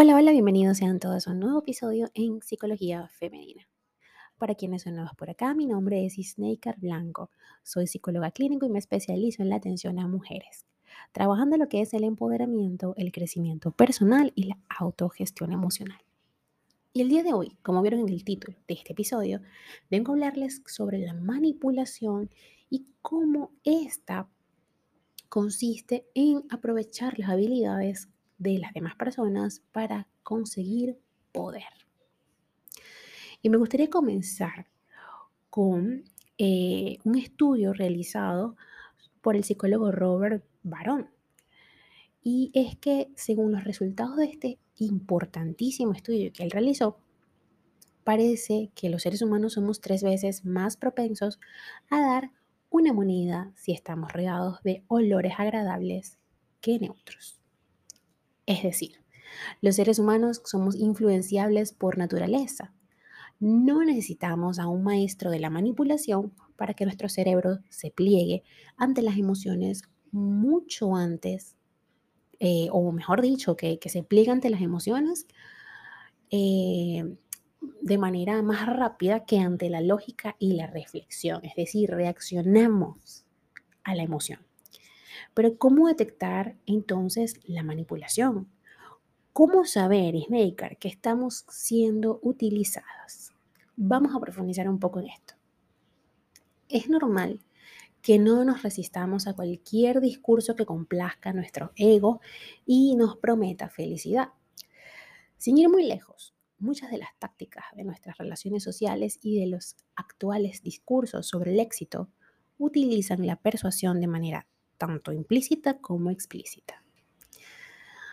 Hola, hola, bienvenidos sean todos a un nuevo episodio en Psicología Femenina. Para quienes son nuevos por acá, mi nombre es Isneikar Blanco. Soy psicóloga clínico y me especializo en la atención a mujeres, trabajando lo que es el empoderamiento, el crecimiento personal y la autogestión emocional. Y el día de hoy, como vieron en el título de este episodio, vengo a hablarles sobre la manipulación y cómo esta consiste en aprovechar las habilidades de las demás personas para conseguir poder. Y me gustaría comenzar con eh, un estudio realizado por el psicólogo Robert Barón. Y es que según los resultados de este importantísimo estudio que él realizó, parece que los seres humanos somos tres veces más propensos a dar una moneda si estamos rodeados de olores agradables que neutros. Es decir, los seres humanos somos influenciables por naturaleza. No necesitamos a un maestro de la manipulación para que nuestro cerebro se pliegue ante las emociones mucho antes, eh, o mejor dicho, que, se pliegue ante las emociones eh, de manera más rápida que ante la lógica y la reflexión. Es decir, reaccionamos a la emoción. Pero ¿cómo detectar entonces la manipulación? ¿Cómo saber, Snaker, que estamos siendo utilizadas? Vamos a profundizar un poco en esto. Es normal que no nos resistamos a cualquier discurso que complazca nuestro ego y nos prometa felicidad. Sin ir muy lejos, muchas de las tácticas de nuestras relaciones sociales y de los actuales discursos sobre el éxito utilizan la persuasión de manera tanto implícita como explícita.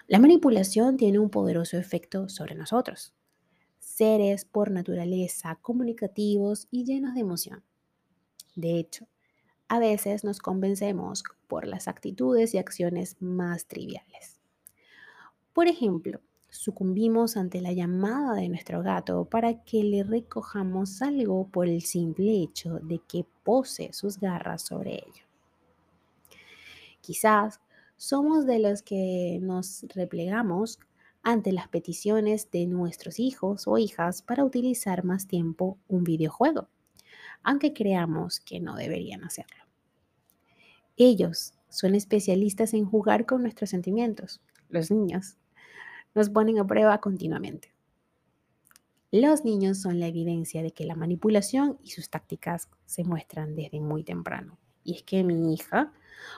La manipulación tiene un poderoso efecto sobre nosotros, seres por naturaleza comunicativos y llenos de emoción. De hecho, a veces nos convencemos por las actitudes y acciones más triviales. Por ejemplo, sucumbimos ante la llamada de nuestro gato para que le recojamos algo por el simple hecho de que pose sus garras sobre ello. Quizás somos de los que nos replegamos ante las peticiones de nuestros hijos o hijas para utilizar más tiempo un videojuego, aunque creamos que no deberían hacerlo. Ellos son especialistas en jugar con nuestros sentimientos. Los niños nos ponen a prueba continuamente. Los niños son la evidencia de que la manipulación y sus tácticas se muestran desde muy temprano. Y es que mi hija,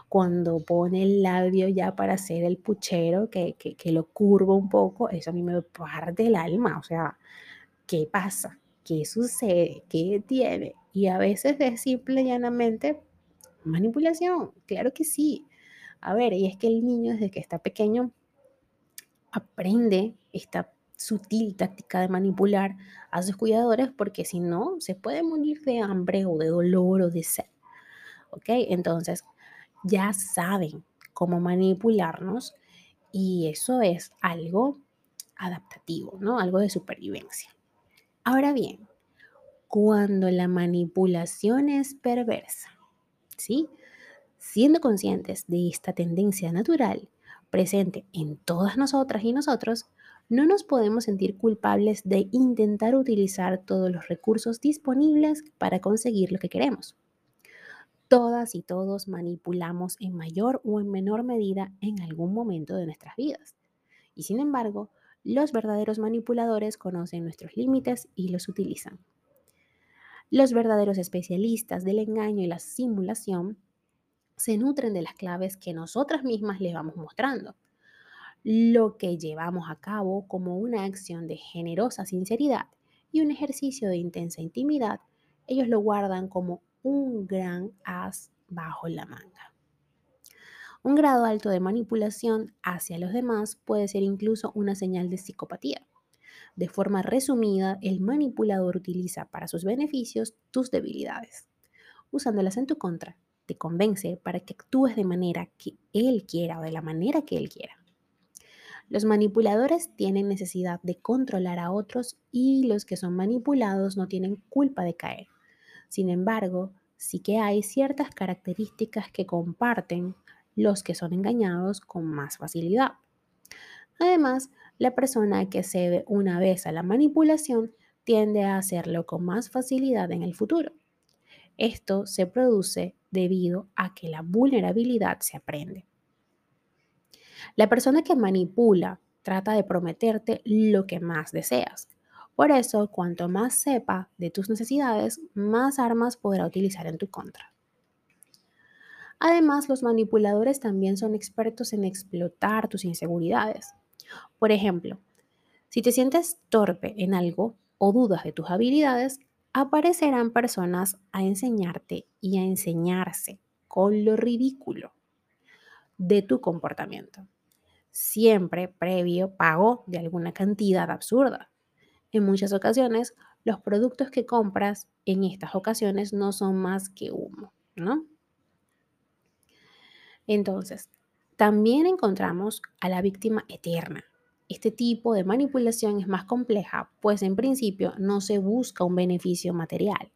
cuando pone el labio ya para hacer el puchero, que, que, lo curvo un poco, eso a mí me parte el alma. O sea, ¿qué pasa? ¿Qué sucede? ¿Qué tiene? Y a veces es simple y llanamente manipulación. Claro que sí. A ver, y es que el niño desde que está pequeño aprende esta sutil táctica de manipular a sus cuidadores porque si no, se puede morir de hambre o de dolor o de sed. ¿Ok? Entonces, ya saben cómo manipularnos y eso es algo adaptativo, ¿no? Algo de supervivencia. Ahora bien, cuando la manipulación es perversa, ¿sí? Siendo conscientes de esta tendencia natural presente en todas nosotras y nosotros, no nos podemos sentir culpables de intentar utilizar todos los recursos disponibles para conseguir lo que queremos. Todas y todos manipulamos en mayor o en menor medida en algún momento de nuestras vidas. Y sin embargo, los verdaderos manipuladores conocen nuestros límites y los utilizan. Los verdaderos especialistas del engaño y la simulación se nutren de las claves que nosotras mismas les vamos mostrando. Lo que llevamos a cabo como una acción de generosa sinceridad y un ejercicio de intensa intimidad, ellos lo guardan como un gran as bajo la manga. Un grado alto de manipulación hacia los demás puede ser incluso una señal de psicopatía. De forma resumida, el manipulador utiliza para sus beneficios tus debilidades. Usándolas en tu contra, te convence para que actúes de manera que él quiera o de la manera que él quiera. Los manipuladores tienen necesidad de controlar a otros y los que son manipulados no tienen culpa de caer. Sin embargo, sí que hay ciertas características que comparten los que son engañados con más facilidad. Además, La persona que cede una vez a la manipulación tiende a hacerlo con más facilidad en el futuro. Esto se produce debido a que la vulnerabilidad se aprende. La persona que manipula trata de prometerte lo que más deseas. Por eso, cuanto más sepa de tus necesidades, más armas podrá utilizar en tu contra. Además, los manipuladores también son expertos en explotar tus inseguridades. Por ejemplo, si te sientes torpe en algo o dudas de tus habilidades, aparecerán personas a enseñarte y a enseñarse con lo ridículo de tu comportamiento, siempre previo pago de alguna cantidad absurda. En muchas ocasiones, los productos que compras en estas ocasiones no son más que humo, ¿no? Entonces, también encontramos a la víctima eterna. Este tipo de manipulación es más compleja, pues en principio no se busca un beneficio material.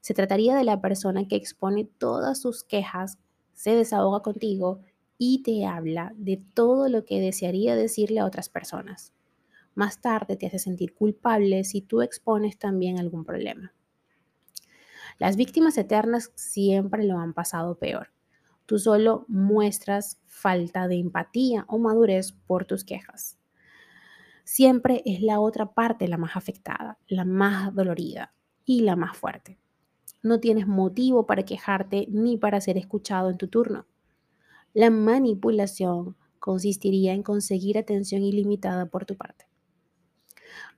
Se trataría de la persona que expone todas sus quejas, se desahoga contigo y te habla de todo lo que desearía decirle a otras personas. Más tarde te hace sentir culpable si tú expones también algún problema. Las víctimas eternas siempre lo han pasado peor. Tú solo muestras falta de empatía o madurez por tus quejas. Siempre es la otra parte la más afectada, la más dolorida y la más fuerte. No tienes motivo para quejarte ni para ser escuchado en tu turno. La manipulación consistiría en conseguir atención ilimitada por tu parte.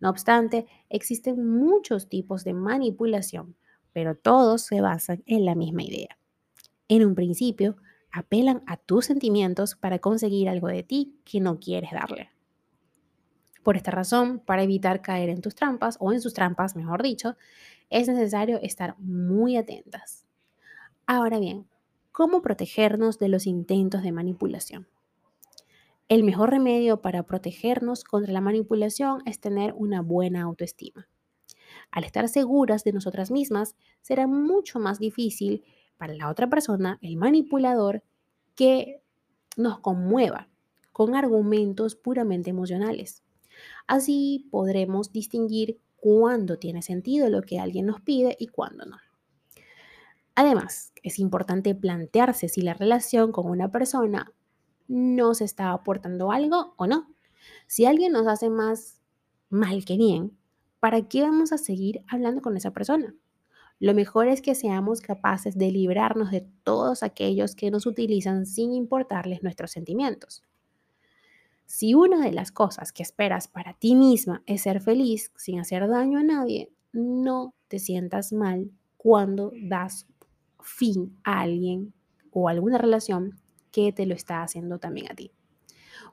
No obstante, existen muchos tipos de manipulación, pero todos se basan en la misma idea en un principio, apelan a tus sentimientos para conseguir algo de ti que no quieres darle. Por esta razón, para evitar caer en tus trampas, o en sus trampas, mejor dicho, es necesario estar muy atentas. Ahora bien, ¿cómo protegernos de los intentos de manipulación? El mejor remedio para protegernos contra la manipulación es tener una buena autoestima. Al estar seguras de nosotras mismas, será mucho más difícil para la otra persona, el manipulador, que nos conmueva con argumentos puramente emocionales. Así podremos distinguir cuándo tiene sentido lo que alguien nos pide y cuándo no. Además, es importante plantearse si la relación con una persona nos está aportando algo o no. Si alguien nos hace más mal que bien, ¿para qué vamos a seguir hablando con esa persona? Lo mejor es que seamos capaces de librarnos de todos aquellos que nos utilizan sin importarles nuestros sentimientos. Si una de las cosas que esperas para ti misma es ser feliz sin hacer daño a nadie, no te sientas mal cuando das fin a alguien o alguna relación que te lo está haciendo también a ti.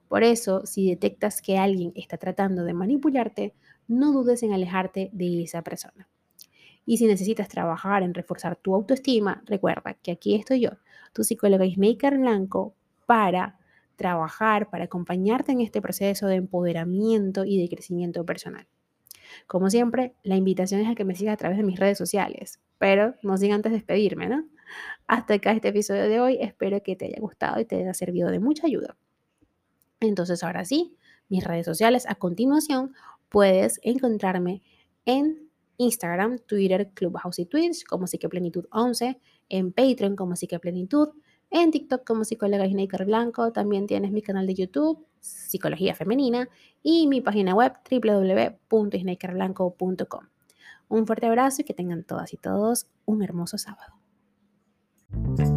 Por eso, si detectas que alguien está tratando de manipularte, no dudes en alejarte de esa persona. Y si necesitas trabajar en reforzar tu autoestima, recuerda que aquí estoy yo, tu psicóloga Ismaker Blanco, para trabajar, para acompañarte en este proceso de empoderamiento y de crecimiento personal. Como siempre, la invitación es a que me sigas a través de mis redes sociales, pero no sin antes despedirme, ¿no? Hasta acá este episodio de hoy, espero que te haya gustado y te haya servido de mucha ayuda. Entonces, ahora sí, mis redes sociales, a continuación, puedes encontrarme en Instagram, Twitter, Clubhouse y Twitch como Plenitud 11, en Patreon como Plenitud, en TikTok como Psicóloga Snaker Blanco, también tienes mi canal de YouTube, Psicología Femenina, y mi página web www.snakerblanco.com. Un fuerte abrazo y que tengan todas y todos un hermoso sábado. thank you